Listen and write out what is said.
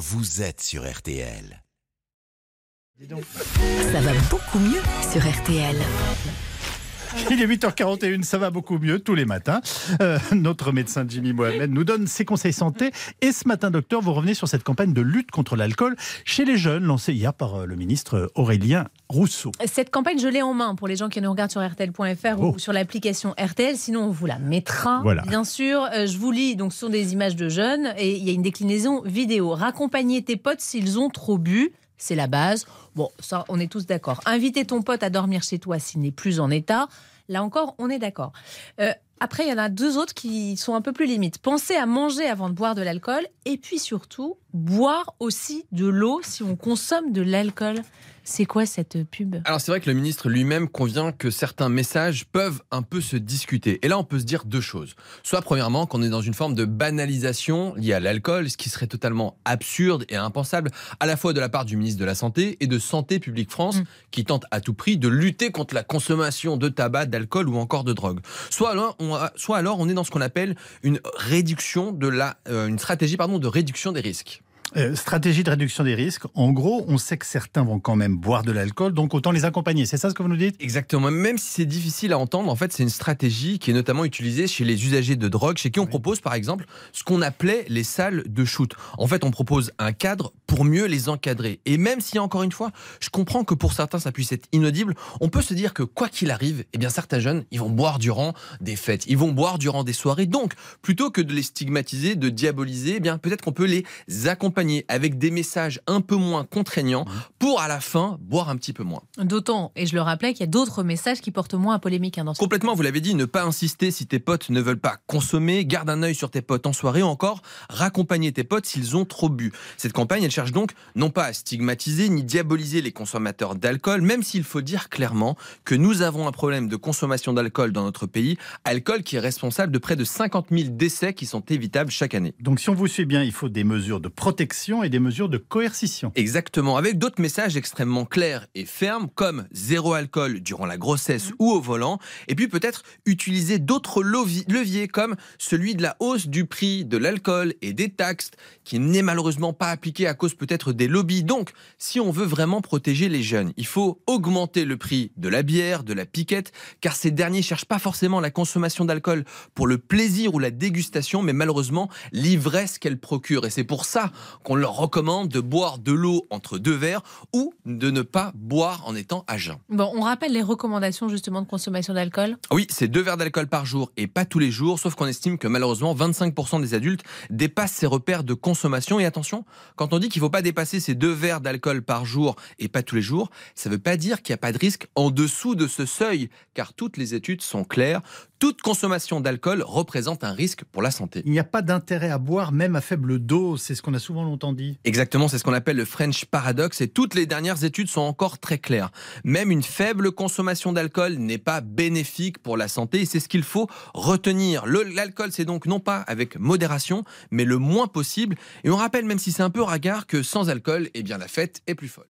vous êtes sur RTL. Ça va beaucoup mieux sur RTL. Il est 8h41, ça va beaucoup mieux tous les matins. Euh, notre médecin Jimmy Mohamed nous donne ses conseils santé. Et ce matin, docteur, vous revenez sur cette campagne de lutte contre l'alcool chez les jeunes, lancée hier par euh, le ministre Aurélien Rousseau. Cette campagne, je l'ai en main pour les gens qui nous regardent sur RTL.fr Oh. ou sur l'application RTL. Sinon, on vous la mettra, Voilà. bien sûr. Euh, je vous lis, donc ce sont des images de jeunes et il y a une déclinaison vidéo. Raccompagner tes potes s'ils ont trop bu. C'est la base. Bon, ça, on est tous d'accord. Inviter ton pote à dormir chez toi s'il n'est plus en état. Là encore, on est d'accord. Euh, après, il y en a deux autres qui sont un peu plus limites. Pensez à manger avant de boire de l'alcool et puis surtout, boire aussi de l'eau si on consomme de l'alcool. C'est quoi cette pub? Alors c'est vrai que le ministre lui-même convient que certains messages peuvent un peu se discuter. Et là on peut se dire deux choses. Soit premièrement qu'on est dans une forme de banalisation liée à l'alcool, ce qui serait totalement absurde et impensable à la fois de la part du ministre de la Santé et de Santé publique France Mm. qui tente à tout prix de lutter contre la consommation de tabac, d'alcool ou encore de drogue. Soit alors on, a- soit alors on est dans ce qu'on appelle une réduction de la, euh, une stratégie pardon, de réduction des risques. Euh, stratégie de réduction des risques. En gros, on sait que certains vont quand même boire de l'alcool, donc autant les accompagner. C'est ça ce que vous nous dites? Exactement. Même si c'est difficile à entendre, en fait, c'est une stratégie qui est notamment utilisée chez les usagers de drogue, chez qui on Oui. propose, par exemple, ce qu'on appelait les salles de shoot. En fait, on propose un cadre pour mieux les encadrer. Et même si, encore une fois, je comprends que pour certains, ça puisse être inaudible, on peut se dire que quoi qu'il arrive, eh bien, certains jeunes, ils vont boire durant des fêtes, ils vont boire durant des soirées. Donc, plutôt que de les stigmatiser, de diaboliser, eh bien, peut-être qu'on peut les accompagner avec des messages un peu moins contraignants pour, à la fin, boire un petit peu moins. D'autant, et je le rappelais, qu'il y a d'autres messages qui portent moins à polémique hein, dans ce Complètement, vous l'avez dit, ne pas insister si tes potes ne veulent pas consommer, garde un œil sur tes potes en soirée ou encore raccompagner tes potes s'ils ont trop bu. Cette campagne, elle cherche donc non pas à stigmatiser ni diaboliser les consommateurs d'alcool, même s'il faut dire clairement que nous avons un problème de consommation d'alcool dans notre pays, alcool qui est responsable de près de 50 000 décès qui sont évitables chaque année. Donc si on vous suit bien, il faut des mesures de protection et des mesures de coercition. Exactement, avec d'autres messages extrêmement clairs et fermes comme zéro alcool durant la grossesse ou au volant, et puis peut-être utiliser d'autres leviers comme celui de la hausse du prix de l'alcool et des taxes qui n'est malheureusement pas appliqué à cause peut-être des lobbies. Donc, si on veut vraiment protéger les jeunes, il faut augmenter le prix de la bière, de la piquette, car ces derniers cherchent pas forcément la consommation d'alcool pour le plaisir ou la dégustation, mais malheureusement l'ivresse qu'elle procure. Et c'est pour ça qu'on leur recommande de boire de l'eau entre deux verres ou de ne pas boire en étant à jeun. Bon, on rappelle les recommandations justement de consommation d'alcool. Oui, c'est deux verres d'alcool par jour et pas tous les jours, sauf qu'on estime que malheureusement 25% des adultes dépassent ces repères de consommation. Et attention, quand on dit qu'il ne faut pas dépasser ces deux verres d'alcool par jour et pas tous les jours, ça ne veut pas dire qu'il n'y a pas de risque en dessous de ce seuil, car toutes les études sont claires. Toute consommation d'alcool représente un risque pour la santé. Il n'y a pas d'intérêt à boire même à faible dose, c'est ce qu'on a souvent longtemps dit. Exactement, c'est ce qu'on appelle le French paradox et toutes les dernières études sont encore très claires. Même une faible consommation d'alcool n'est pas bénéfique pour la santé et c'est ce qu'il faut retenir. L'alcool, c'est donc non pas avec modération, mais le moins possible. Et on rappelle, même si c'est un peu ragard, que sans alcool, eh bien la fête est plus folle.